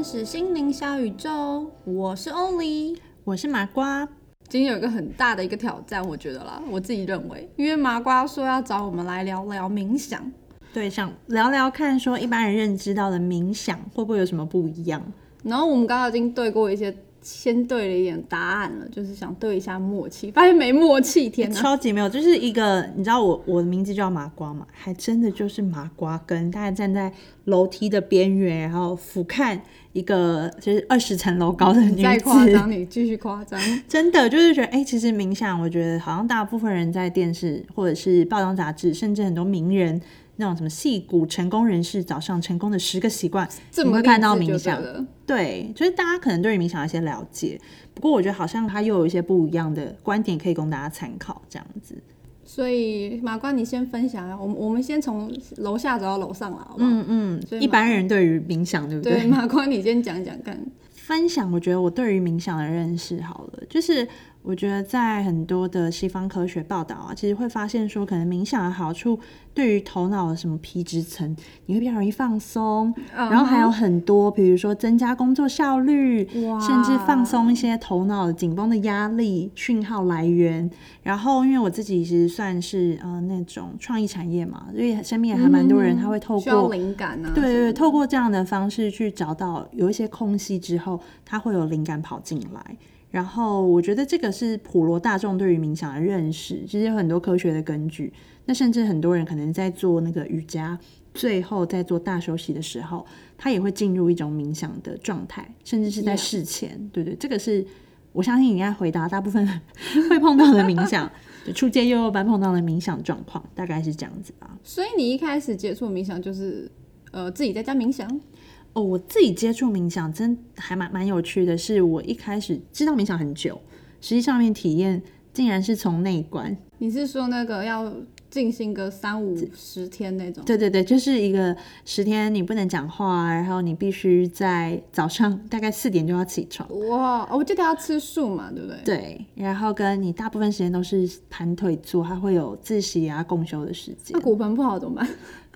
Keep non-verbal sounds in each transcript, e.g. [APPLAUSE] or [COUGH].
炽天使心灵小宇宙，我是欧丽。我是麻瓜，今天有一个很大的一个挑战，我觉得啦，我自己认为，因为麻瓜说要找我们来聊聊冥想，对，想聊聊看，说一般人认知到的冥想会不会有什么不一样？然后我们刚刚已经对过一些，先对了一点答案了，就是想对一下默契，发现没默契，天哪！超级没有，就是一个你知道我我的名字叫麻瓜嘛，还真的就是麻瓜跟，大家站在楼梯的边缘，然后俯瞰一个就是二十层楼高的女再夸子，张，你继续夸张。[LAUGHS] 真的就是觉得，哎、其实冥想，我觉得好像大部分人在电视或者是报章杂志，甚至很多名人那种什么戏骨成功人士早上成功的十个习惯，这么你会看到冥想对就是大家可能对于冥想有一些了解，不过我觉得好像它又有一些不一样的观点可以供大家参考，这样子。所以马关，你先分享啊，我们我们先从楼下走到楼上了，好不好？嗯嗯所，以一般人对于冥想，对不对，马关，你先讲讲看。[LAUGHS] 分享，我觉得我对于冥想的认识好了，就是我觉得在很多的西方科学报道啊，其实会发现说，可能冥想的好处对于头脑的什么皮质层，你会比较容易放松，然后还有很多，比如说增加工作效率，哇甚至放松一些头脑紧绷的压力讯号来源。然后，因为我自己其实算是呃那种创意产业嘛，所以身边也还蛮多人他会透过灵感啊，对对对，透过这样的方式去找到有一些空隙之后，他会有灵感跑进来。然后我觉得这个是普罗大众对于冥想的认识，其实有很多科学的根据。那甚至很多人可能在做那个瑜伽，最后在做大休息的时候，他也会进入一种冥想的状态，甚至是在事前。对对，这个是我相信你应该回答大部分人 [LAUGHS] 会碰到的冥想，就初阶幼幼班碰到的冥想状况，大概是这样子吧。所以你一开始接触冥想就是呃自己在家冥想，哦，我自己接触冥想真还蛮蛮有趣的是，我一开始知道冥想很久，实际上面体验竟然是从内观。你是说那个要进行个三五十天那种？对对对，就是一个十天你不能讲话，然后你必须在早上大概四点就要起床。哇，哦我记得要吃素嘛，对不对？对，然后跟你大部分时间都是盘腿坐，还会有自习啊、共修的时间那。骨盆不好怎么办？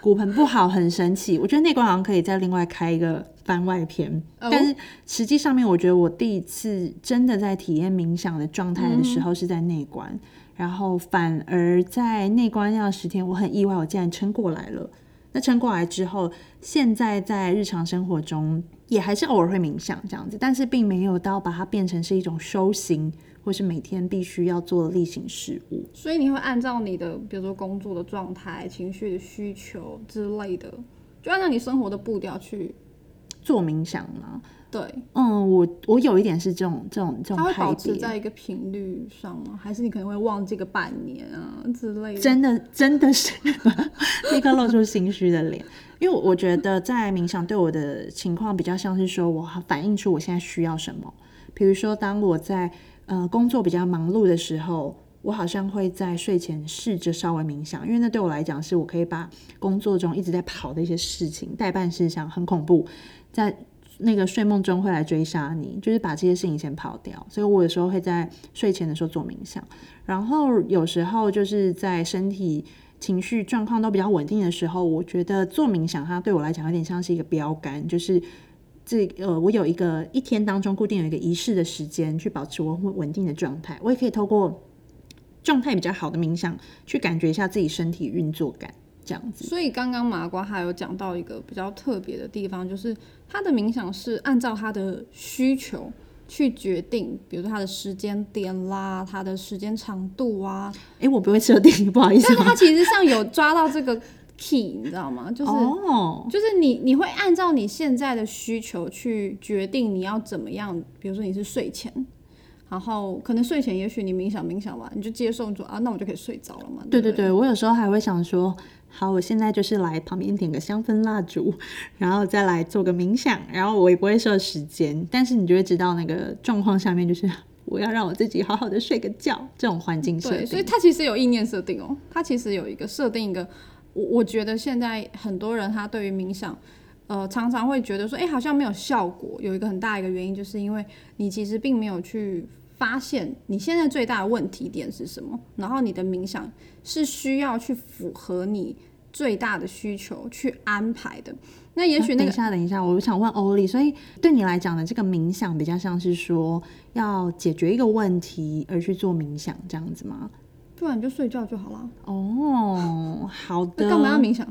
骨盆不好很神奇，我觉得内观好像可以再另外开一个番外篇。哦但是实际上面，我觉得我第一次真的在体验冥想的状态的时候是在内观，然后反而在内观要十天，我很意外，我竟然撑过来了。那撑过来之后，现在在日常生活中也还是偶尔会冥想这样子，但是并没有到把它变成是一种修行，或是每天必须要做的例行事务。所以你会按照你的，比如说工作的状态、情绪的需求之类的，就按照你生活的步调去。做冥想吗？对，嗯，我我有一点是这种这种这它会保持在一个频率上吗？还是你可能会忘记个半年啊之类的？真的真的是 [LAUGHS] 立刻露出心虚的脸，因为我觉得在冥想对我的情况比较像是说我反映出我现在需要什么，比如说当我在呃工作比较忙碌的时候。我好像会在睡前试着稍微冥想，因为那对我来讲是我可以把工作中一直在跑的一些事情、代办事项很恐怖，在那个睡梦中会来追杀你，就是把这些事情先跑掉。所以我有时候会在睡前的时候做冥想，然后有时候就是在身体情绪状况都比较稳定的时候，我觉得做冥想它对我来讲有点像是一个标杆，就是。这呃，我有一个一天当中固定有一个仪式的时间，去保持我稳稳定的状态。我也可以透过状态比较好的冥想，去感觉一下自己身体运作感，这样子。所以刚刚麻瓜还有讲到一个比较特别的地方，就是他的冥想是按照他的需求去决定，比如说他的时间点啦，他的时间长度啊，哎，我不会设定，[LAUGHS] 不好意思但是他其实上有抓到这个 key，你知道吗？就是。哦，就是你，你会按照你现在的需求去决定你要怎么样。比如说你是睡前，然后可能睡前也许你冥想冥想完，你就接受说啊，那我就可以睡着了嘛。对不对对对，我有时候还会想说，好，我现在就是来旁边点个香氛蜡烛，然后再来做个冥想，然后我也不会设时间，但是你就会知道那个状况下面就是我要让我自己好好的睡个觉，这种环境设对，所以它其实有意念设定哦，它其实有一个设定一个，我我觉得现在很多人他对于冥想，呃，常常会觉得说，哎、好像没有效果。有一个很大一个原因，就是因为你其实并没有去发现你现在最大的问题点是什么，然后你的冥想是需要去符合你最大的需求去安排的。那也许那个等一下，等一下，我想问欧丽，所以对你来讲的这个冥想比较像是说要解决一个问题而去做冥想这样子吗？不然你就睡觉就好了。哦，好的。那干嘛要冥想？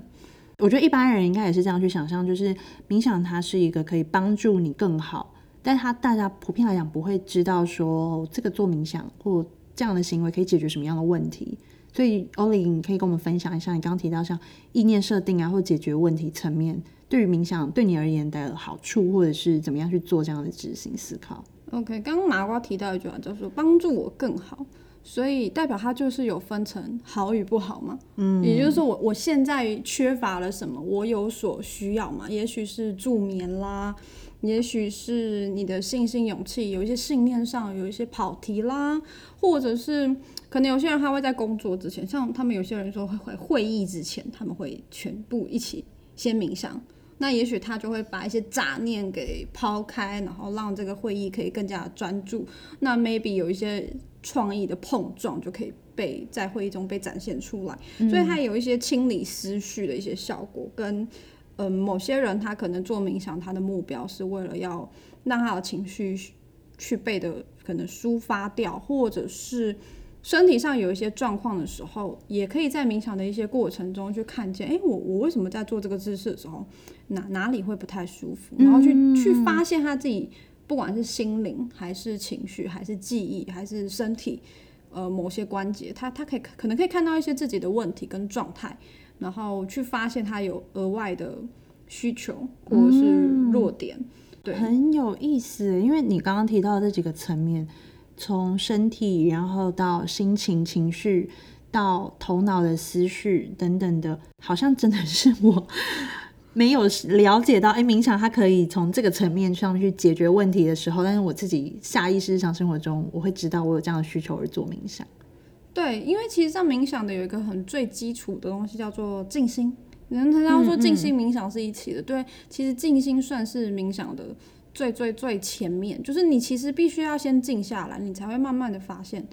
我觉得一般人应该也是这样去想象，就是冥想它是一个可以帮助你更好，但它大家普遍来讲不会知道说这个做冥想或这样的行为可以解决什么样的问题。所以欧丽，你可以跟我们分享一下，你刚刚提到像意念设定啊，或解决问题层面，对于冥想对你而言的好处，或者是怎么样去做这样的执行思考。OK，刚刚麻瓜提到一句话，叫做帮助我更好，所以代表它就是有分成好与不好嘛。嗯，也就是说我我现在缺乏了什么，我有所需要嘛，也许是助眠啦，也许是你的信心、勇气，有一些信念上有一些跑题啦，或者是可能有些人他会在工作之前，像他们有些人说会会会议之前，他们会全部一起先冥想。那也许他就会把一些杂念给抛开，然后让这个会议可以更加专注。那 maybe 有一些创意的碰撞就可以被在会议中被展现出来，所以它有一些清理思绪的一些效果。跟嗯、呃某些人他可能做冥想，他的目标是为了要让他的情绪去被的可能抒发掉，或者是身体上有一些状况的时候，也可以在冥想的一些过程中去看见，哎，我我为什么在做这个姿势的时候，哪哪里会不太舒服，然后去、去发现他自己，不管是心灵还是情绪，还是记忆，还是身体，呃，某些关节，他他可以可能可以看到一些自己的问题跟状态，然后去发现他有额外的需求或者是弱点。对。很有意思，因为你刚刚提到的这几个层面，从身体，然后到心情、情绪，到头脑的思绪等等的，好像真的是我没有了解到，哎，冥想它可以从这个层面上去解决问题的时候，但是我自己下意识日常生活中，我会知道我有这样的需求而做冥想。对，因为其实上冥想的有一个很最基础的东西叫做静心。人常常说静心冥想是一起的，对，其实静心算是冥想的最最最前面，就是你其实必须要先静下来，你才会慢慢的发现，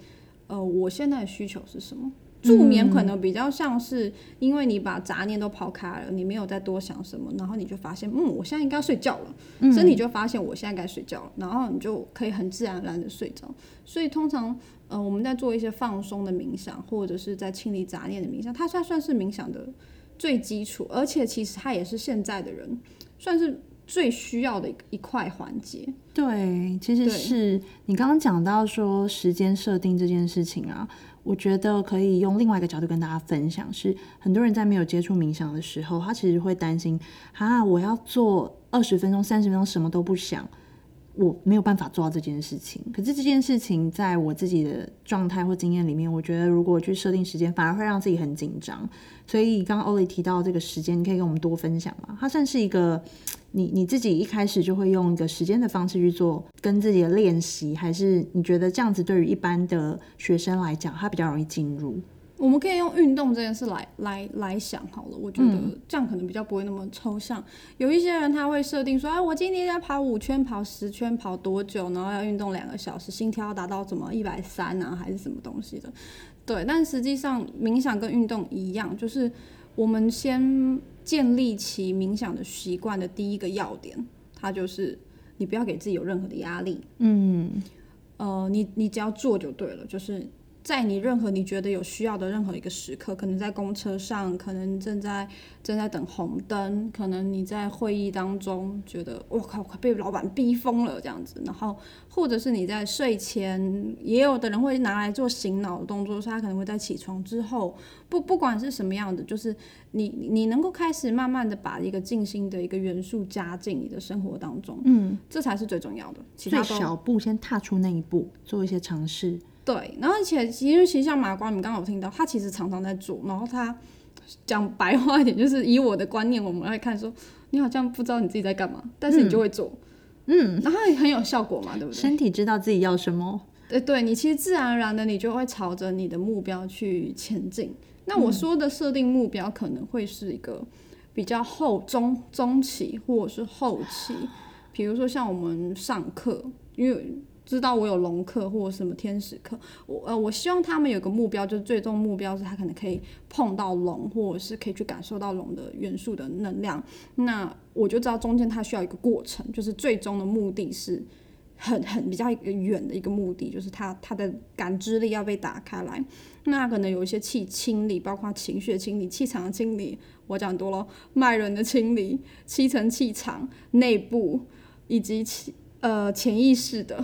呃，我现在的需求是什么。助眠可能比较像是，因为你把杂念都抛开了，你没有再多想什么，然后你就发现，嗯，我现在应该睡觉了，身体就发现我现在该睡觉了，然后你就可以很自然而然的睡着。所以通常，呃，我们在做一些放松的冥想，或者是在清理杂念的冥想，它算算是冥想的最基础，而且其实它也是现在的人算是最需要的一一块环节。对，其实是你刚刚讲到说时间设定这件事情啊，我觉得可以用另外一个角度跟大家分享，是很多人在没有接触冥想的时候，他其实会担心啊，我要做二十分钟、三十分钟什么都不想，我没有办法做到这件事情。可是这件事情在我自己的状态或经验里面，我觉得如果去设定时间，反而会让自己很紧张。所以刚刚欧丽提到这个时间，你可以跟我们多分享吗？它算是一个你你自己一开始就会用一个时间的方式去做跟自己的练习，还是你觉得这样子对于一般的学生来讲，他比较容易进入？我们可以用运动这件事来来来想好了，我觉得这样可能比较不会那么抽象。有一些人他会设定说，哎，我今天要跑五圈、跑十圈、跑多久，然后要运动两个小时，心跳要达到怎么一百三啊，还是什么东西的？对，但实际上冥想跟运动一样，就是我们先建立起冥想的习惯的第一个要点，它就是你不要给自己有任何的压力。嗯，呃，你你只要做就对了，就是在你任何你觉得有需要的任何一个时刻，可能在公车上，可能正在正在等红灯，可能你在会议当中觉得我靠快被老板逼疯了这样子，然后或者是你在睡前，也有的人会拿来做醒脑的动作，所以他可能会在起床之后，不不管是什么样的，就是你你能够开始慢慢的把一个静心的一个元素加进你的生活当中，嗯，这才是最重要的，其他最小步先踏出那一步，做一些尝试。对，然后而且其实其实像麻瓜，你刚刚有听到，他其实常常在做，然后他讲白话一点，就是以我的观念，我们会看说，你好像不知道你自己在干嘛，但是你就会做，嗯，然后也很有效果嘛，对不对？身体知道自己要什么，对对，你其实自然而然的，你就会朝着你的目标去前进。那我说的设定目标，可能会是一个比较后中中期或者是后期，比如说像我们上课，因为知道我有龙课或者什么天使课，我呃，我希望他们有个目标，就是最终目标是他可能可以碰到龙，或者是可以去感受到龙的元素的能量。那我就知道中间它需要一个过程，就是最终的目的是很很比较远的一个目的，就是他他的感知力要被打开来。那可能有一些气清理，包括情绪的清理、气场的清理，我讲多了，脉轮的清理、七层气场内部以及气呃潜意识的。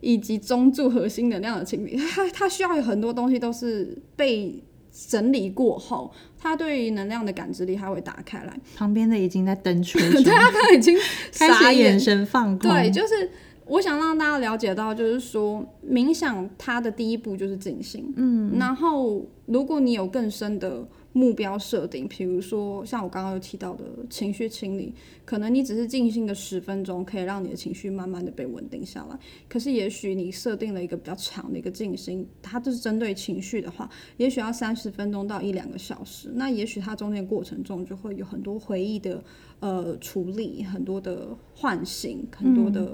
以及中柱核心能量的清理，它 [LAUGHS] 它需要有很多东西都是被整理过后，它对于能量的感知力它会打开来。旁边的已经在登出，[LAUGHS] 对他可能已经开始眼神放空。对，就是我想让大家了解到，就是说冥想它的第一步就是静心。嗯，然后如果你有更深的。目标设定，比如说像我刚刚有提到的情绪清理，可能你只是静心个十分钟，可以让你的情绪慢慢的被稳定下来。可是也许你设定了一个比较长的一个静心，它就是针对情绪的话，也许要三十分钟到一两个小时。那也许它中间过程中就会有很多回忆的呃处理，很多的唤醒，很多的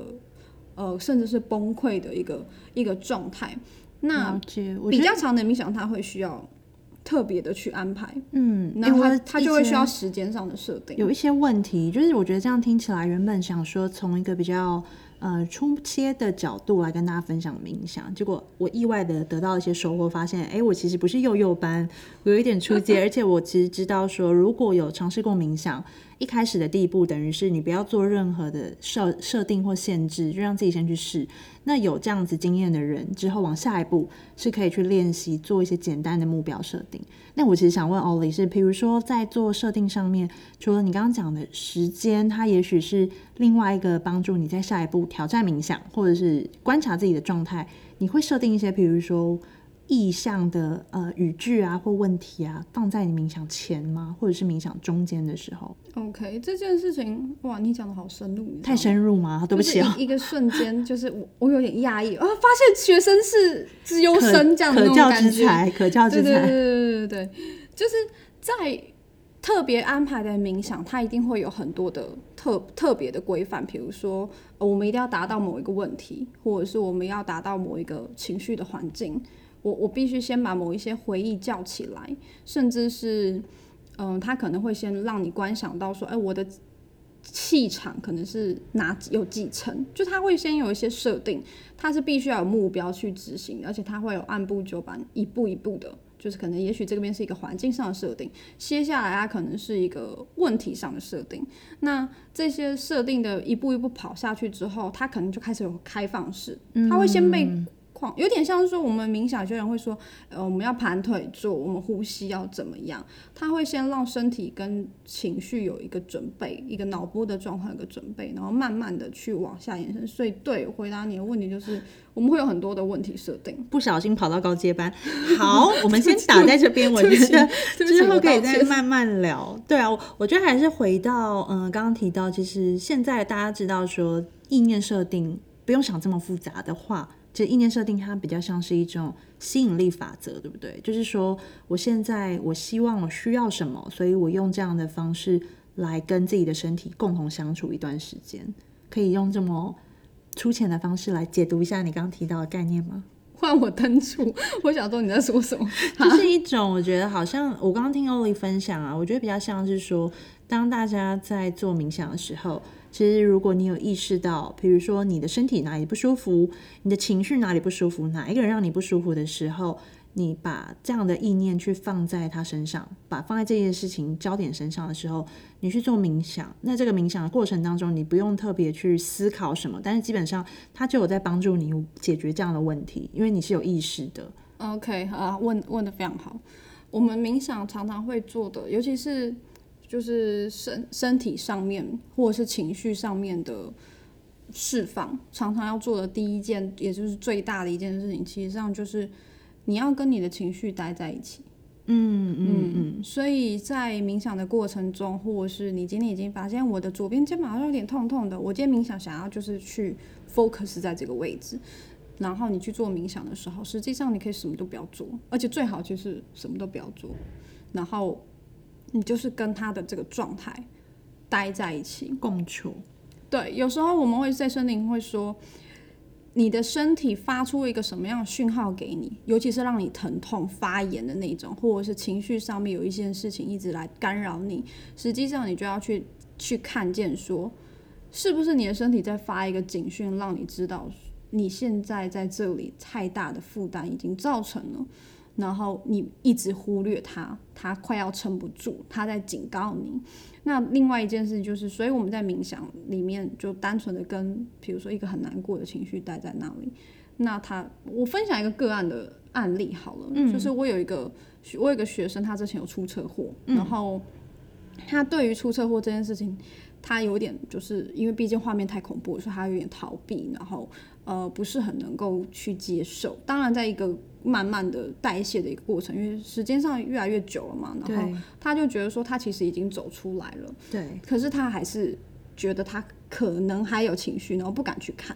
呃甚至是崩溃的一个一个状态。那比较长的冥想，它会需要。特别的去安排，嗯，那他他就会需要时间上的设定。有一些问题，就是我觉得这样听起来，原本想说从一个比较呃初切的角度来跟大家分享冥想，结果我意外的得到一些收获，发现哎，我其实不是幼幼班，我有一点初阶，[LAUGHS] 而且我其实知道说，如果有尝试过冥想。一开始的第一步，等于是你不要做任何的设设定或限制，就让自己先去试。那有这样子经验的人，之后往下一步是可以去练习做一些简单的目标设定。那我其实想问 Oli 是，比如说在做设定上面，除了你刚刚讲的时间，它也许是另外一个帮助你在下一步挑战冥想，或者是观察自己的状态，你会设定一些，比如说。意向的呃语句啊或问题啊，放在你冥想前吗？或者是冥想中间的时候？OK，这件事情哇，你讲的好深入，太深入吗？对不起啊，一个瞬间就是我我有点讶异啊，发现学生是自优生这样的可教之才，可教之才，对对对对对，就是在特别安排的冥想，它一定会有很多的特特别的规范，比如说我们一定要达到某一个问题，或者是我们要达到某一个情绪的环境。我我必须先把某一些回忆叫起来，甚至是，嗯，他可能会先让你观想到说，哎，我的气场可能是哪有几层，就他会先有一些设定，他是必须要有目标去执行，而且他会有按部就班，一步一步的，就是可能也许这边是一个环境上的设定，接下来它可能是一个问题上的设定，那这些设定的一步一步跑下去之后，它可能就开始有开放式，他会先被。有点像是说，我们冥想，有些人会说，呃，我们要盘腿坐，我们呼吸要怎么样？他会先让身体跟情绪有一个准备，一个脑波的状况有个准备，然后慢慢的去往下延伸。所以，对回答你的问题，就是我们会有很多的问题设定。不小心跑到高阶班，好，我们先打在这边，我觉得之后可以再慢慢聊。对啊，我觉得还是回到，嗯，刚刚提到，其实现在大家知道说，意念设定不用想这么复杂的话。其实意念设定它比较像是一种吸引力法则，对不对？就是说，我现在我希望我需要什么，所以我用这样的方式来跟自己的身体共同相处一段时间。可以用这么粗浅的方式来解读一下你刚刚提到的概念吗？换我登出，我想说你在说什么？[LAUGHS] 就是一种我觉得好像我刚刚听欧丽分享啊，我觉得比较像是说，当大家在做冥想的时候。其实，如果你有意识到，比如说你的身体哪里不舒服，你的情绪哪里不舒服，哪一个人让你不舒服的时候，你把这样的意念去放在他身上，把放在这件事情焦点身上的时候，你去做冥想。那这个冥想的过程当中，你不用特别去思考什么，但是基本上他就有在帮助你解决这样的问题，因为你是有意识的。OK，好，问问的非常好。我们冥想常常会做的，尤其是。就是身身体上面或者是情绪上面的释放，常常要做的第一件，也就是最大的一件事情，其实上就是你要跟你的情绪待在一起。嗯嗯嗯。所以在冥想的过程中，或者是你今天已经发现我的左边肩膀好像有点痛痛的，我今天冥想想要就是去 focus 在这个位置，然后你去做冥想的时候，实际上你可以什么都不要做，而且最好就是什么都不要做，然后。你就是跟他的这个状态待在一起共处。对，有时候我们会在森林会说，你的身体发出一个什么样的讯号给你，尤其是让你疼痛、发炎的那种，或者是情绪上面有一件事情一直来干扰你，实际上你就要去去看见说，是不是你的身体在发一个警讯，让你知道你现在在这里太大的负担已经造成了。然后你一直忽略他，他快要撑不住，他在警告你。那另外一件事就是，所以我们在冥想里面就单纯的跟，比如说一个很难过的情绪待在那里。那他，我分享一个个案的案例好了，就是我有一个我有一个学生，他之前有出车祸，然后他对于出车祸这件事情，他有点就是因为毕竟画面太恐怖，所以他有点逃避，然后呃不是很能够去接受。当然，在一个慢慢的代谢的一个过程，因为时间上越来越久了嘛，然后他就觉得说他其实已经走出来了，对，可是他还是觉得他可能还有情绪，然后不敢去看。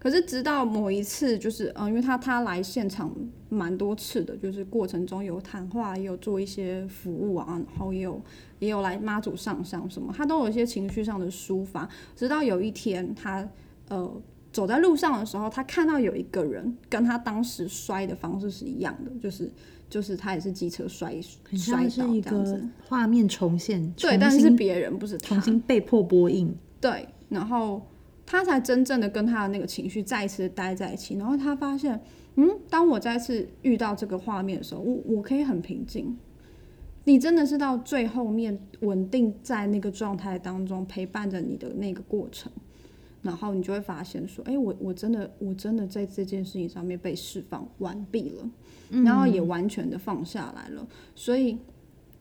可是直到某一次，就是嗯，因为他他来现场蛮多次的，就是过程中有谈话，也有做一些服务啊，然后也有也有来妈祖上香什么，他都有一些情绪上的抒发。直到有一天，他呃。走在路上的时候，他看到有一个人跟他当时摔的方式是一样的，就是就是他也是机车摔摔倒这样子，画面重现，对，但是别人不是他。重新被迫播映，对，然后他才真正的跟他的那个情绪再一次待在一起，然后他发现，嗯，当我再次遇到这个画面的时候，我我可以很平静，你真的是到最后面稳定在那个状态当中陪伴着你的那个过程。然后你就会发现说，哎，我我真的我真的在这件事情上面被释放完毕了，然后也完全的放下来了。所以，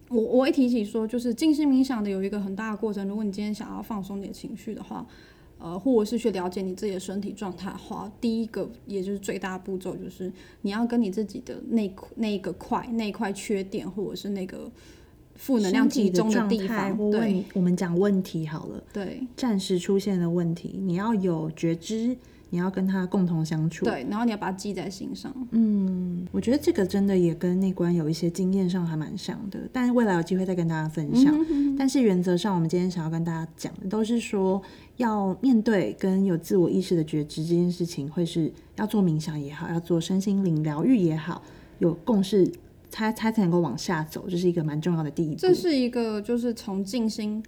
我我一提起说，就是静心冥想的有一个很大的过程。如果你今天想要放松你的情绪的话，呃，或者是去了解你自己的身体状态的话，第一个也就是最大步骤，就是你要跟你自己的那那一个块那一块缺点，或者是那个。负能量集中的地方，对，我们讲问题好了。对，暂时出现的问题，你要有觉知，你要跟他共同相处。对，然后你要把它记在心上。嗯，我觉得这个真的也跟内观有一些经验上还蛮像的，但是未来有机会再跟大家分享。但是原则上，我们今天想要跟大家讲的，都是说要面对跟有自我意识的觉知这件事情，会是要做冥想也好，要做身心灵疗愈也好，有共识。它它才能够往下走，这是一个蛮重要的第一步。这是一个就是从静心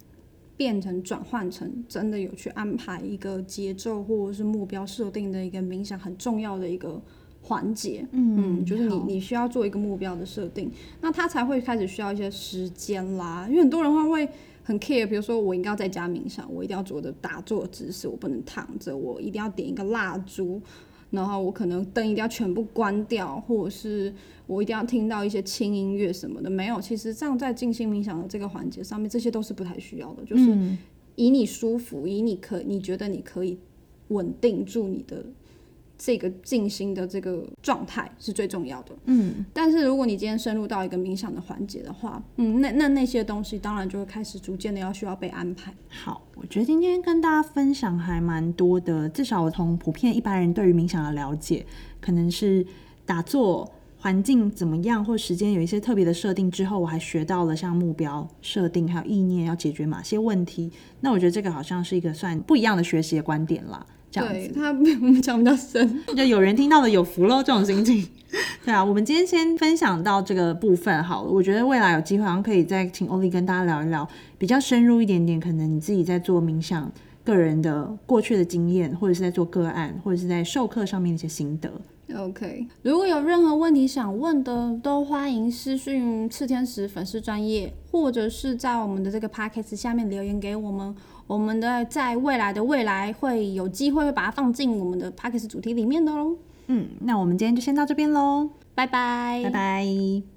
变成转换成真的有去安排一个节奏或者是目标设定的一个冥想很重要的一个环节。嗯，就是你你需要做一个目标的设定，那他才会开始需要一些时间啦。因为很多人话会很 care，比如说我应该要在家冥想，我一定要做的打坐姿势，我不能躺着，我一定要点一个蜡烛。然后我可能灯一定要全部关掉，或者是我一定要听到一些轻音乐什么的。没有，其实这样在静心冥想的这个环节上面，这些都是不太需要的。就是以你舒服，以你可你觉得你可以稳定住你的。这个静心的这个状态是最重要的，嗯，但是如果你今天深入到一个冥想的环节的话，嗯，那那那些东西当然就会开始逐渐的要需要被安排。好，我觉得今天跟大家分享还蛮多的，至少我从普遍一般人对于冥想的了解，可能是打坐环境怎么样，或时间有一些特别的设定之后，我还学到了像目标设定还有意念要解决哪些问题。那我觉得这个好像是一个算不一样的学习的观点啦。对他我们讲比较深，[LAUGHS] 就有人听到了有福喽，这种心情。[LAUGHS] 对啊，我们今天先分享到这个部分好了。我觉得未来有机会，好像可以再请欧丽跟大家聊一聊比较深入一点点，可能你自己在做冥想、个人的过去的经验，或者是在做个案，或者是在授课上面的一些心得。OK，如果有任何问题想问的，都欢迎私讯赤天使粉丝专业，或者是在我们的这个 Podcast 下面留言给我们。我们的在未来的未来会有机会会把它放进我们的 p a c k a g e 主题里面的喽。嗯，那我们今天就先到这边喽，拜拜，拜拜。